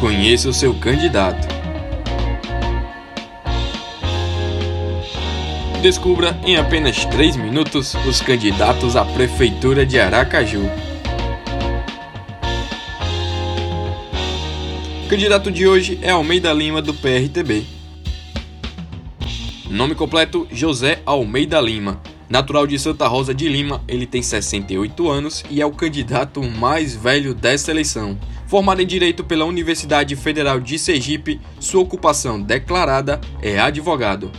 Conheça o seu candidato. Descubra em apenas 3 minutos os candidatos à Prefeitura de Aracaju. O candidato de hoje é Almeida Lima, do PRTB. Nome completo: José Almeida Lima. Natural de Santa Rosa de Lima, ele tem 68 anos e é o candidato mais velho dessa eleição. Formado em Direito pela Universidade Federal de Sergipe, sua ocupação declarada é advogado.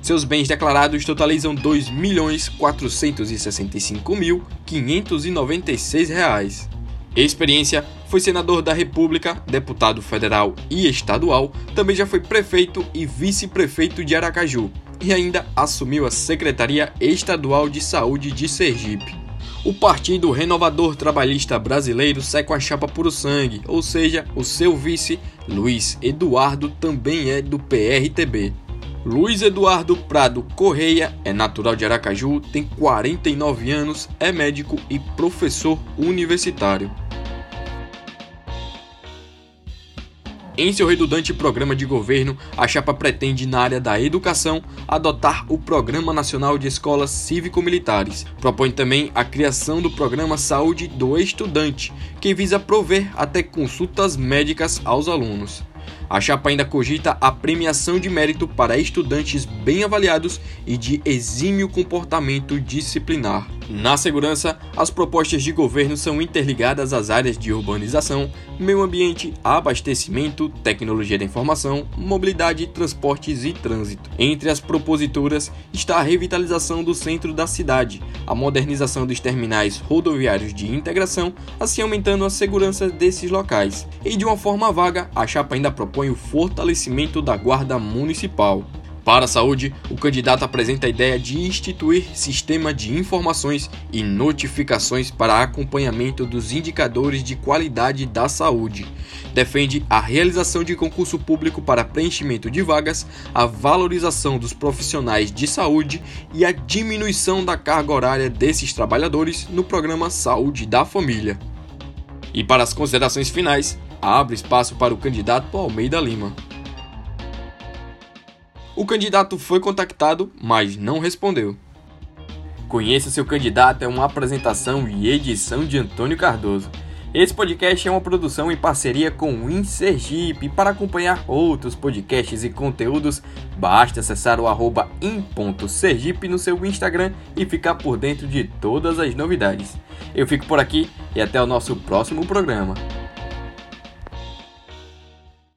Seus bens declarados totalizam R$ 2.465.596. Experiência foi senador da República, deputado federal e estadual, também já foi prefeito e vice-prefeito de Aracaju e ainda assumiu a Secretaria Estadual de Saúde de Sergipe. O Partido Renovador Trabalhista Brasileiro sai com a chapa puro sangue, ou seja, o seu vice, Luiz Eduardo, também é do PRTB. Luiz Eduardo Prado Correia é natural de Aracaju, tem 49 anos, é médico e professor universitário. Em seu redundante programa de governo, a chapa pretende, na área da educação, adotar o Programa Nacional de Escolas Cívico-Militares. Propõe também a criação do Programa Saúde do Estudante, que visa prover até consultas médicas aos alunos. A chapa ainda cogita a premiação de mérito para estudantes bem avaliados e de exímio comportamento disciplinar. Na segurança, as propostas de governo são interligadas às áreas de urbanização, meio ambiente, abastecimento, tecnologia da informação, mobilidade, transportes e trânsito. Entre as propositoras está a revitalização do centro da cidade, a modernização dos terminais rodoviários de integração, assim aumentando a segurança desses locais. E de uma forma vaga, a chapa ainda propõe o fortalecimento da Guarda Municipal. Para a saúde, o candidato apresenta a ideia de instituir sistema de informações e notificações para acompanhamento dos indicadores de qualidade da saúde. Defende a realização de concurso público para preenchimento de vagas, a valorização dos profissionais de saúde e a diminuição da carga horária desses trabalhadores no programa Saúde da Família. E para as considerações finais, abre espaço para o candidato Almeida Lima. O candidato foi contactado, mas não respondeu. Conheça seu candidato é uma apresentação e edição de Antônio Cardoso. Esse podcast é uma produção em parceria com o InSergipe. Para acompanhar outros podcasts e conteúdos, basta acessar o arroba in.sergipe no seu Instagram e ficar por dentro de todas as novidades. Eu fico por aqui e até o nosso próximo programa.